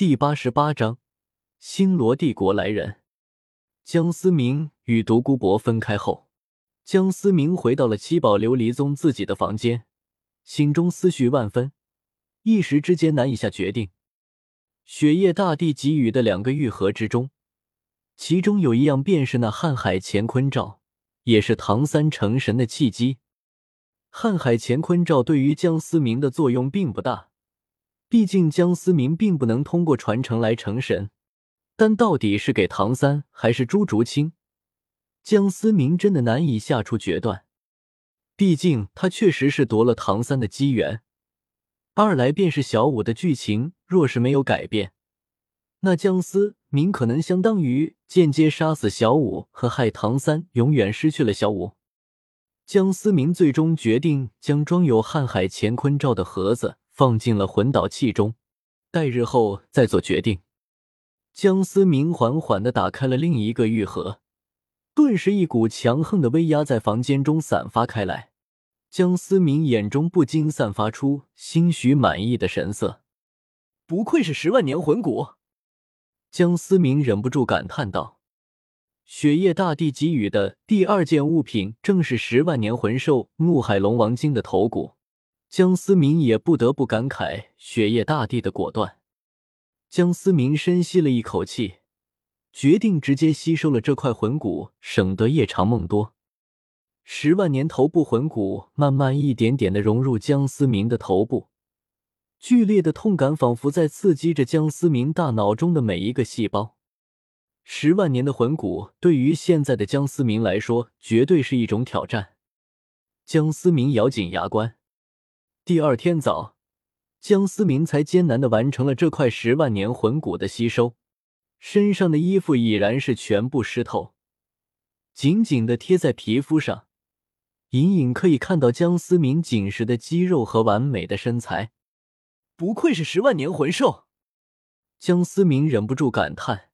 第八十八章，星罗帝国来人。江思明与独孤博分开后，江思明回到了七宝琉璃宗自己的房间，心中思绪万分，一时之间难以下决定。雪夜大帝给予的两个玉盒之中，其中有一样便是那瀚海乾坤罩，也是唐三成神的契机。瀚海乾坤罩对于江思明的作用并不大，毕竟江思明并不能通过传承来成神。但到底是给唐三还是朱竹清，江思明真的难以下出决断。毕竟他确实是夺了唐三的机缘，二来便是小五的剧情若是没有改变，那江思明可能相当于间接杀死小五和害唐三永远失去了小五。江思明最终决定将装有瀚海乾坤罩的盒子放进了魂导器中，待日后再做决定。江思明缓缓的打开了另一个玉盒，顿时一股强横的威压在房间中散发开来。江思明眼中不禁散发出兴许满意的神色，不愧是十万年魂骨。江思明忍不住感叹道。雪夜大帝给予的第二件物品正是十万年魂兽怒海龙王精的头骨，江思明也不得不感慨雪夜大帝的果断。江思明深吸了一口气，决定直接吸收了这块魂骨，省得夜长梦多。十万年头部魂骨慢慢一点点的融入江思明的头部，剧烈的痛感仿佛在刺激着江思明大脑中的每一个细胞。十万年的魂骨对于现在的江思明来说，绝对是一种挑战。江思明咬紧牙关。第二天早，江思明才艰难的完成了这块十万年魂骨的吸收，身上的衣服已然是全部湿透，紧紧的贴在皮肤上，隐隐可以看到江思明紧实的肌肉和完美的身材。不愧是十万年魂兽，江思明忍不住感叹。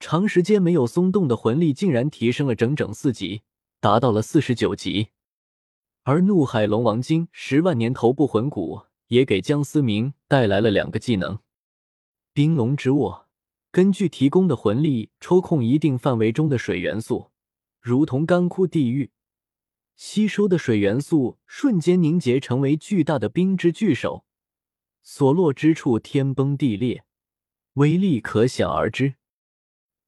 长时间没有松动的魂力竟然提升了整整四级，达到了四十九级。而怒海龙王精十万年头部魂骨也给江思明带来了两个技能：冰龙之握，根据提供的魂力抽空一定范围中的水元素，如同干枯地狱，吸收的水元素瞬间凝结成为巨大的冰之巨手，所落之处天崩地裂，威力可想而知。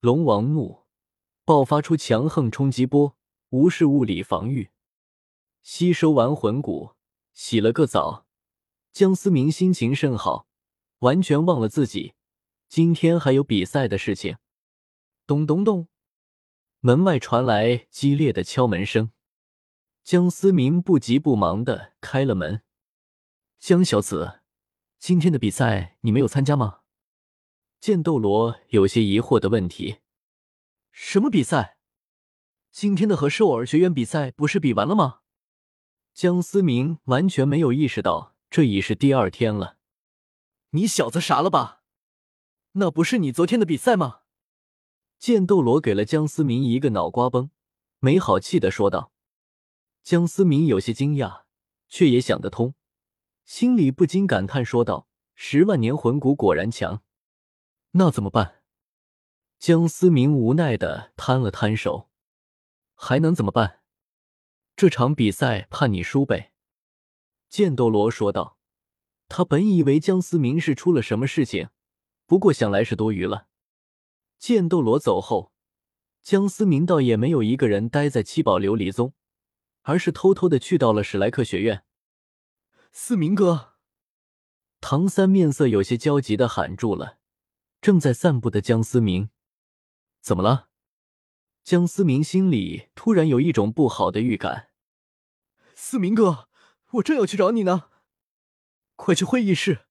龙王怒，爆发出强横冲击波，无视物理防御。吸收完魂骨，洗了个澡，江思明心情甚好，完全忘了自己今天还有比赛的事情。咚咚咚，门外传来激烈的敲门声。江思明不急不忙的开了门。江小子，今天的比赛你没有参加吗？剑斗罗有些疑惑的问题：“什么比赛？今天的和兽耳学院比赛不是比完了吗？”江思明完全没有意识到这已是第二天了。你小子傻了吧？那不是你昨天的比赛吗？剑斗罗给了江思明一个脑瓜崩，没好气的说道。江思明有些惊讶，却也想得通，心里不禁感叹说道：“十万年魂骨果然强。”那怎么办？江思明无奈的摊了摊手，还能怎么办？这场比赛判你输呗。剑斗罗说道。他本以为江思明是出了什么事情，不过想来是多余了。剑斗罗走后，江思明倒也没有一个人待在七宝琉璃宗，而是偷偷的去到了史莱克学院。思明哥，唐三面色有些焦急的喊住了。正在散步的江思明，怎么了？江思明心里突然有一种不好的预感。思明哥，我正要去找你呢，快去会议室，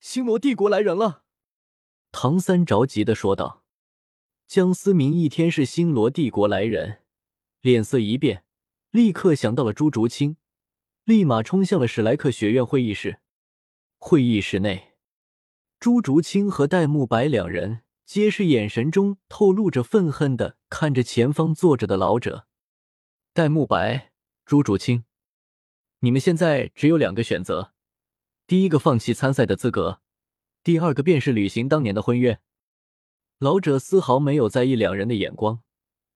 星罗帝国来人了。唐三着急的说道。江思明一天是星罗帝国来人，脸色一变，立刻想到了朱竹清，立马冲向了史莱克学院会议室。会议室内。朱竹清和戴沐白两人皆是眼神中透露着愤恨的看着前方坐着的老者。戴沐白、朱竹清，你们现在只有两个选择：第一个放弃参赛的资格，第二个便是履行当年的婚约。老者丝毫没有在意两人的眼光，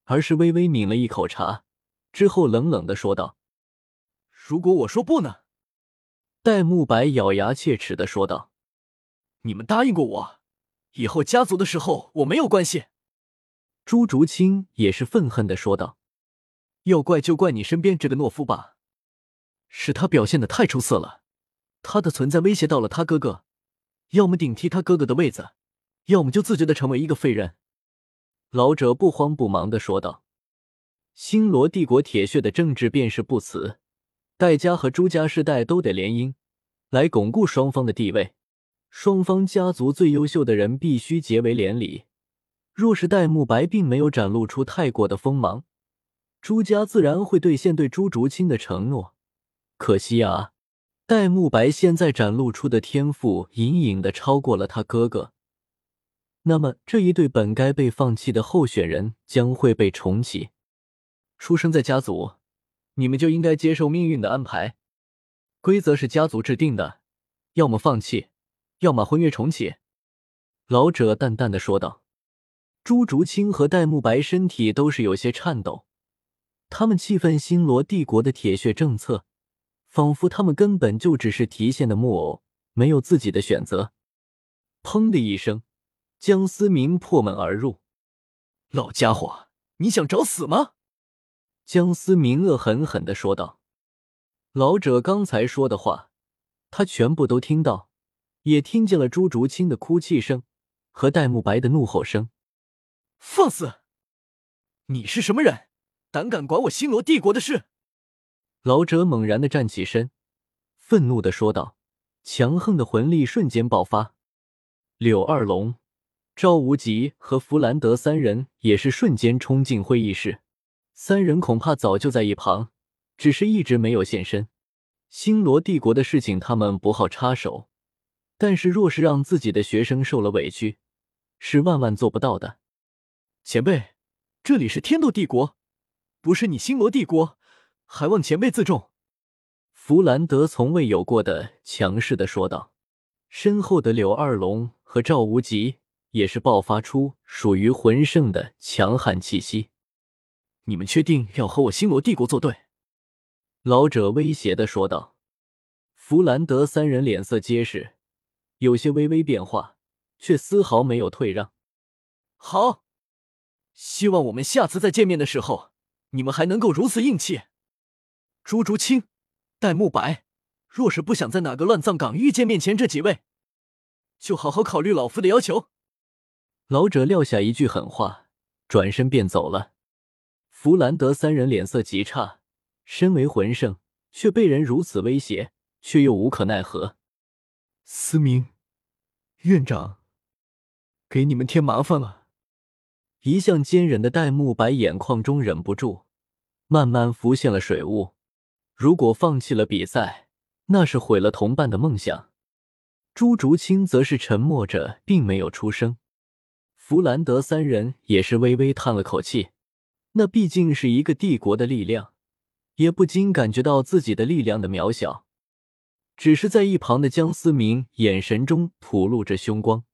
而是微微抿了一口茶，之后冷冷的说道：“如果我说不呢？”戴沐白咬牙切齿的说道：“你们答应过我，以后家族的时候我没有关系。”朱竹清也是愤恨的说道：“要怪就怪你身边这个懦夫吧，是他表现的太出色了，他的存在威胁到了他哥哥，要么顶替他哥哥的位子。”要么就自觉的成为一个废人。老者不慌不忙的说道：“星罗帝国铁血的政治便是不辞，戴家和朱家世代都得联姻，来巩固双方的地位。双方家族最优秀的人必须结为连理。若是戴沐白并没有展露出太过的锋芒，朱家自然会兑现对朱竹清的承诺。可惜啊，戴沐白现在展露出的天赋，隐隐的超过了他哥哥。”那么，这一对本该被放弃的候选人将会被重启。出生在家族，你们就应该接受命运的安排。规则是家族制定的，要么放弃，要么婚约重启。老者淡淡的说道。朱竹清和戴沐白身体都是有些颤抖，他们气愤星罗帝国的铁血政策，仿佛他们根本就只是提线的木偶，没有自己的选择。砰的一声。江思明破门而入，老家伙，你想找死吗？江思明恶狠狠的说道。老者刚才说的话，他全部都听到，也听见了朱竹清的哭泣声和戴沐白的怒吼声。放肆！你是什么人？胆敢管我星罗帝国的事？老者猛然的站起身，愤怒的说道，强横的魂力瞬间爆发。柳二龙。赵无极和弗兰德三人也是瞬间冲进会议室，三人恐怕早就在一旁，只是一直没有现身。星罗帝国的事情他们不好插手，但是若是让自己的学生受了委屈，是万万做不到的。前辈，这里是天斗帝国，不是你星罗帝国，还望前辈自重。弗兰德从未有过的强势的说道，身后的柳二龙和赵无极。也是爆发出属于魂圣的强悍气息。你们确定要和我星罗帝国作对？老者威胁的说道。弗兰德三人脸色皆是，有些微微变化，却丝毫没有退让。好，希望我们下次再见面的时候，你们还能够如此硬气。朱竹清、戴沐白，若是不想在哪个乱葬岗遇见面前这几位，就好好考虑老夫的要求。老者撂下一句狠话，转身便走了。弗兰德三人脸色极差，身为魂圣，却被人如此威胁，却又无可奈何。思明院长，给你们添麻烦了。一向坚忍的戴沐白眼眶中忍不住，慢慢浮现了水雾。如果放弃了比赛，那是毁了同伴的梦想。朱竹清则是沉默着，并没有出声。弗兰德三人也是微微叹了口气，那毕竟是一个帝国的力量，也不禁感觉到自己的力量的渺小。只是在一旁的江思明眼神中吐露着凶光。